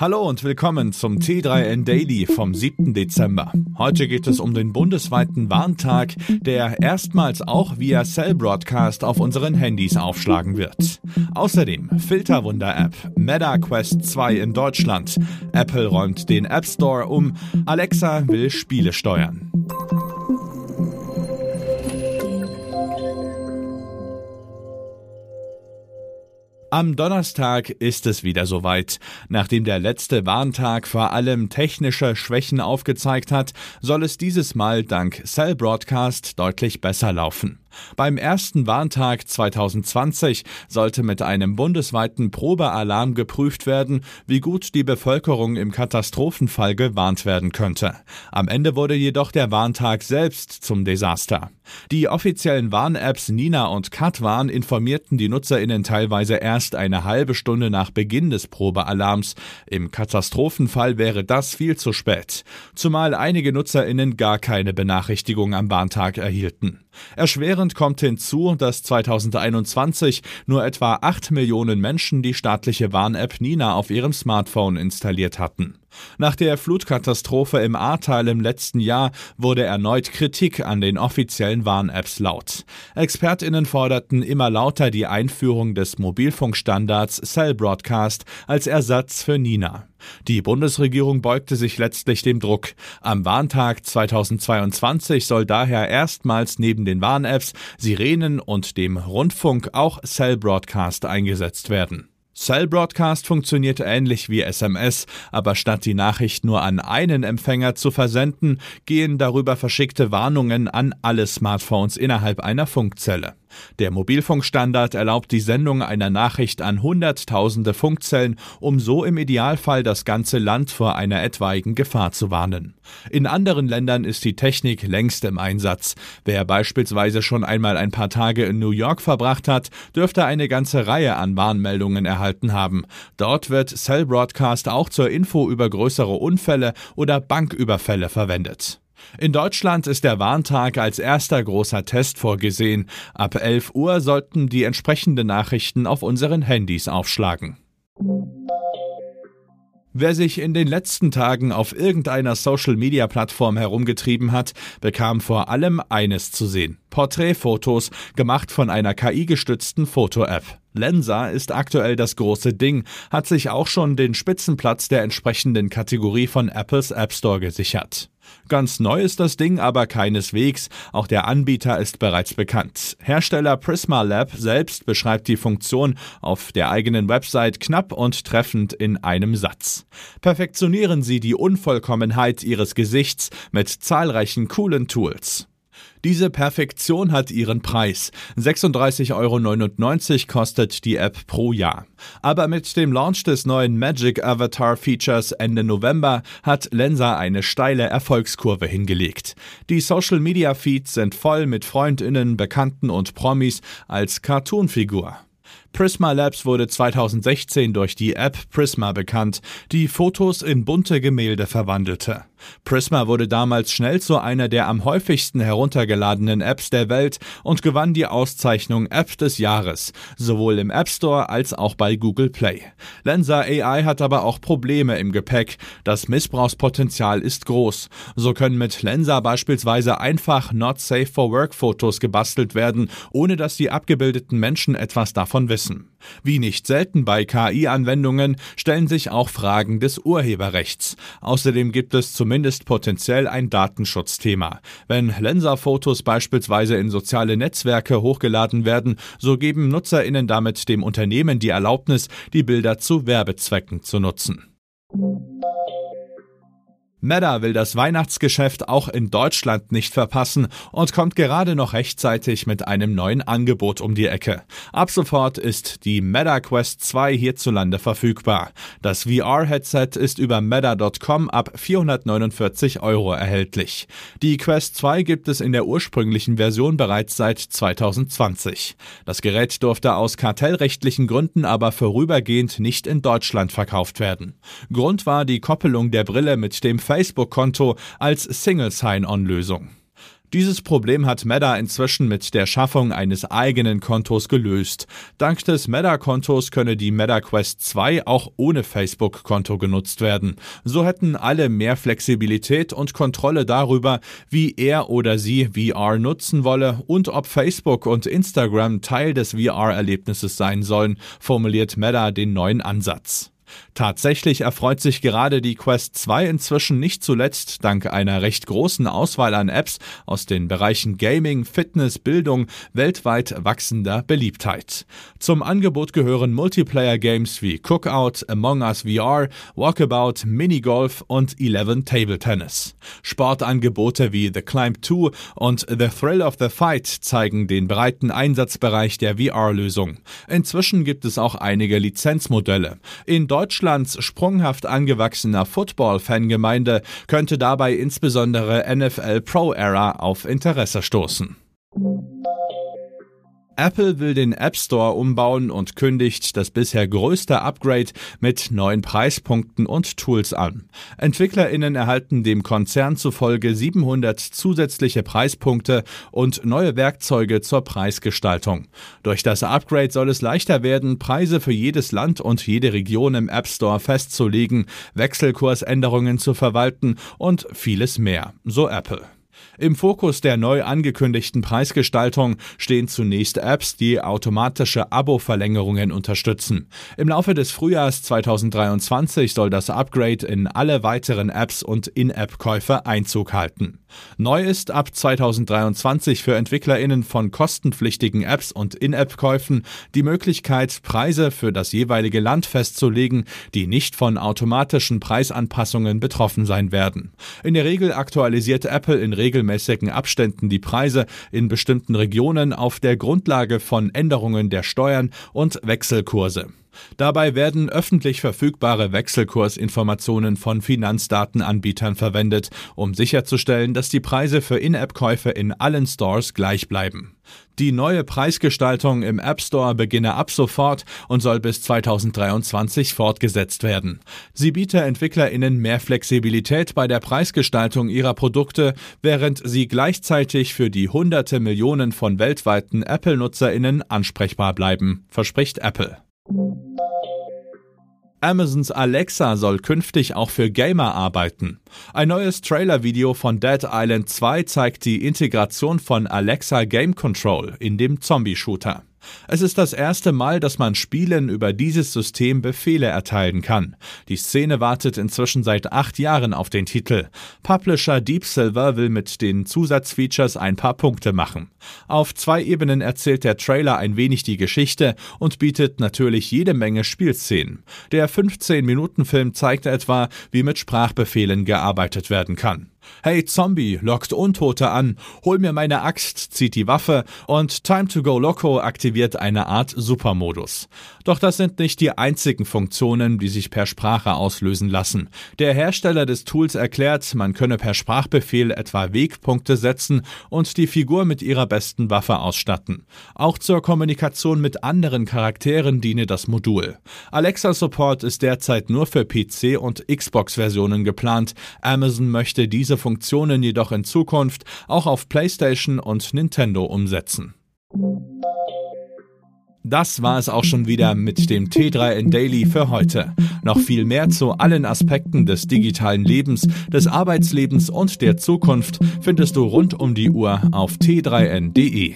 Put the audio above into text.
Hallo und willkommen zum T3N Daily vom 7. Dezember. Heute geht es um den bundesweiten Warntag, der erstmals auch via Cell Broadcast auf unseren Handys aufschlagen wird. Außerdem Filterwunder-App, Meta Quest 2 in Deutschland, Apple räumt den App Store um, Alexa will Spiele steuern. Am Donnerstag ist es wieder soweit. Nachdem der letzte Warntag vor allem technische Schwächen aufgezeigt hat, soll es dieses Mal dank Cell Broadcast deutlich besser laufen. Beim ersten Warntag 2020 sollte mit einem bundesweiten Probealarm geprüft werden, wie gut die Bevölkerung im Katastrophenfall gewarnt werden könnte. Am Ende wurde jedoch der Warntag selbst zum Desaster. Die offiziellen Warn-Apps Nina und Katwarn informierten die NutzerInnen teilweise erst eine halbe Stunde nach Beginn des Probealarms. Im Katastrophenfall wäre das viel zu spät. Zumal einige NutzerInnen gar keine Benachrichtigung am Warntag erhielten. Erschwerend kommt hinzu, dass 2021 nur etwa 8 Millionen Menschen die staatliche Warn-App Nina auf ihrem Smartphone installiert hatten. Nach der Flutkatastrophe im Ahrtal im letzten Jahr wurde erneut Kritik an den offiziellen Warn-Apps laut. ExpertInnen forderten immer lauter die Einführung des Mobilfunkstandards Cell Broadcast als Ersatz für Nina. Die Bundesregierung beugte sich letztlich dem Druck. Am Warntag 2022 soll daher erstmals neben den Warn-Apps, Sirenen und dem Rundfunk auch Cell Broadcast eingesetzt werden. Cell Broadcast funktioniert ähnlich wie SMS, aber statt die Nachricht nur an einen Empfänger zu versenden, gehen darüber verschickte Warnungen an alle Smartphones innerhalb einer Funkzelle. Der Mobilfunkstandard erlaubt die Sendung einer Nachricht an Hunderttausende Funkzellen, um so im Idealfall das ganze Land vor einer etwaigen Gefahr zu warnen. In anderen Ländern ist die Technik längst im Einsatz. Wer beispielsweise schon einmal ein paar Tage in New York verbracht hat, dürfte eine ganze Reihe an Warnmeldungen erhalten haben. Dort wird Cell Broadcast auch zur Info über größere Unfälle oder Banküberfälle verwendet. In Deutschland ist der Warntag als erster großer Test vorgesehen. Ab 11 Uhr sollten die entsprechenden Nachrichten auf unseren Handys aufschlagen. Wer sich in den letzten Tagen auf irgendeiner Social-Media-Plattform herumgetrieben hat, bekam vor allem eines zu sehen. Porträtfotos, gemacht von einer KI-gestützten Foto-App. Lensa ist aktuell das große Ding, hat sich auch schon den Spitzenplatz der entsprechenden Kategorie von Apples App Store gesichert. Ganz neu ist das Ding aber keineswegs, auch der Anbieter ist bereits bekannt. Hersteller Prisma Lab selbst beschreibt die Funktion auf der eigenen Website knapp und treffend in einem Satz. Perfektionieren Sie die Unvollkommenheit Ihres Gesichts mit zahlreichen coolen Tools. Diese Perfektion hat ihren Preis. 36,99 Euro kostet die App pro Jahr. Aber mit dem Launch des neuen Magic Avatar Features Ende November hat Lensa eine steile Erfolgskurve hingelegt. Die Social Media Feeds sind voll mit Freundinnen, Bekannten und Promis als Cartoonfigur. Prisma Labs wurde 2016 durch die App Prisma bekannt, die Fotos in bunte Gemälde verwandelte. Prisma wurde damals schnell zu einer der am häufigsten heruntergeladenen Apps der Welt und gewann die Auszeichnung App des Jahres, sowohl im App Store als auch bei Google Play. Lensa AI hat aber auch Probleme im Gepäck. Das Missbrauchspotenzial ist groß. So können mit Lensa beispielsweise einfach Not Safe for Work Fotos gebastelt werden, ohne dass die abgebildeten Menschen etwas davon wissen. Wie nicht selten bei KI-Anwendungen stellen sich auch Fragen des Urheberrechts. Außerdem gibt es zumindest potenziell ein Datenschutzthema. Wenn Lenser-Fotos beispielsweise in soziale Netzwerke hochgeladen werden, so geben NutzerInnen damit dem Unternehmen die Erlaubnis, die Bilder zu Werbezwecken zu nutzen. Meta will das Weihnachtsgeschäft auch in Deutschland nicht verpassen und kommt gerade noch rechtzeitig mit einem neuen Angebot um die Ecke. Ab sofort ist die Meta Quest 2 hierzulande verfügbar. Das VR-Headset ist über meta.com ab 449 Euro erhältlich. Die Quest 2 gibt es in der ursprünglichen Version bereits seit 2020. Das Gerät durfte aus kartellrechtlichen Gründen aber vorübergehend nicht in Deutschland verkauft werden. Grund war die Koppelung der Brille mit dem Facebook-Konto als Single Sign-On-Lösung. Dieses Problem hat Meta inzwischen mit der Schaffung eines eigenen Kontos gelöst. Dank des Meta-Kontos könne die Meta Quest 2 auch ohne Facebook-Konto genutzt werden. So hätten alle mehr Flexibilität und Kontrolle darüber, wie er oder sie VR nutzen wolle und ob Facebook und Instagram Teil des VR-Erlebnisses sein sollen, formuliert Meta den neuen Ansatz. Tatsächlich erfreut sich gerade die Quest 2 inzwischen nicht zuletzt dank einer recht großen Auswahl an Apps aus den Bereichen Gaming, Fitness, Bildung weltweit wachsender Beliebtheit. Zum Angebot gehören Multiplayer-Games wie Cookout, Among Us VR, Walkabout, Minigolf und Eleven Table Tennis. Sportangebote wie The Climb 2 und The Thrill of the Fight zeigen den breiten Einsatzbereich der VR-Lösung. Inzwischen gibt es auch einige Lizenzmodelle. In Deutschlands sprunghaft angewachsener Football-Fangemeinde könnte dabei insbesondere NFL Pro Era auf Interesse stoßen. Apple will den App Store umbauen und kündigt das bisher größte Upgrade mit neuen Preispunkten und Tools an. EntwicklerInnen erhalten dem Konzern zufolge 700 zusätzliche Preispunkte und neue Werkzeuge zur Preisgestaltung. Durch das Upgrade soll es leichter werden, Preise für jedes Land und jede Region im App Store festzulegen, Wechselkursänderungen zu verwalten und vieles mehr, so Apple. Im Fokus der neu angekündigten Preisgestaltung stehen zunächst Apps, die automatische Abo-Verlängerungen unterstützen. Im Laufe des Frühjahrs 2023 soll das Upgrade in alle weiteren Apps und In-App-Käufe Einzug halten. Neu ist ab 2023 für EntwicklerInnen von kostenpflichtigen Apps und In-App-Käufen die Möglichkeit, Preise für das jeweilige Land festzulegen, die nicht von automatischen Preisanpassungen betroffen sein werden. In der Regel aktualisiert Apple in regelmäßigen Abständen die Preise in bestimmten Regionen auf der Grundlage von Änderungen der Steuern und Wechselkurse. Dabei werden öffentlich verfügbare Wechselkursinformationen von Finanzdatenanbietern verwendet, um sicherzustellen, dass die Preise für In-App-Käufe in allen Stores gleich bleiben. Die neue Preisgestaltung im App Store beginne ab sofort und soll bis 2023 fortgesetzt werden. Sie biete EntwicklerInnen mehr Flexibilität bei der Preisgestaltung ihrer Produkte, während sie gleichzeitig für die hunderte Millionen von weltweiten Apple-NutzerInnen ansprechbar bleiben, verspricht Apple. Amazons Alexa soll künftig auch für Gamer arbeiten. Ein neues Trailer-Video von Dead Island 2 zeigt die Integration von Alexa Game Control in dem Zombie-Shooter. Es ist das erste Mal, dass man Spielen über dieses System Befehle erteilen kann. Die Szene wartet inzwischen seit acht Jahren auf den Titel. Publisher Deep Silver will mit den Zusatzfeatures ein paar Punkte machen. Auf zwei Ebenen erzählt der Trailer ein wenig die Geschichte und bietet natürlich jede Menge Spielszenen. Der 15-Minuten-Film zeigt etwa, wie mit Sprachbefehlen gearbeitet werden kann. Hey Zombie lockt Untote an, hol mir meine Axt, zieht die Waffe und Time to Go Loco aktiviert eine Art Supermodus. Doch das sind nicht die einzigen Funktionen, die sich per Sprache auslösen lassen. Der Hersteller des Tools erklärt, man könne per Sprachbefehl etwa Wegpunkte setzen und die Figur mit ihrer besten Waffe ausstatten. Auch zur Kommunikation mit anderen Charakteren diene das Modul. Alexa Support ist derzeit nur für PC und Xbox-Versionen geplant. Amazon möchte diese Funktionen jedoch in Zukunft auch auf PlayStation und Nintendo umsetzen. Das war es auch schon wieder mit dem T3N Daily für heute. Noch viel mehr zu allen Aspekten des digitalen Lebens, des Arbeitslebens und der Zukunft findest du rund um die Uhr auf t3n.de.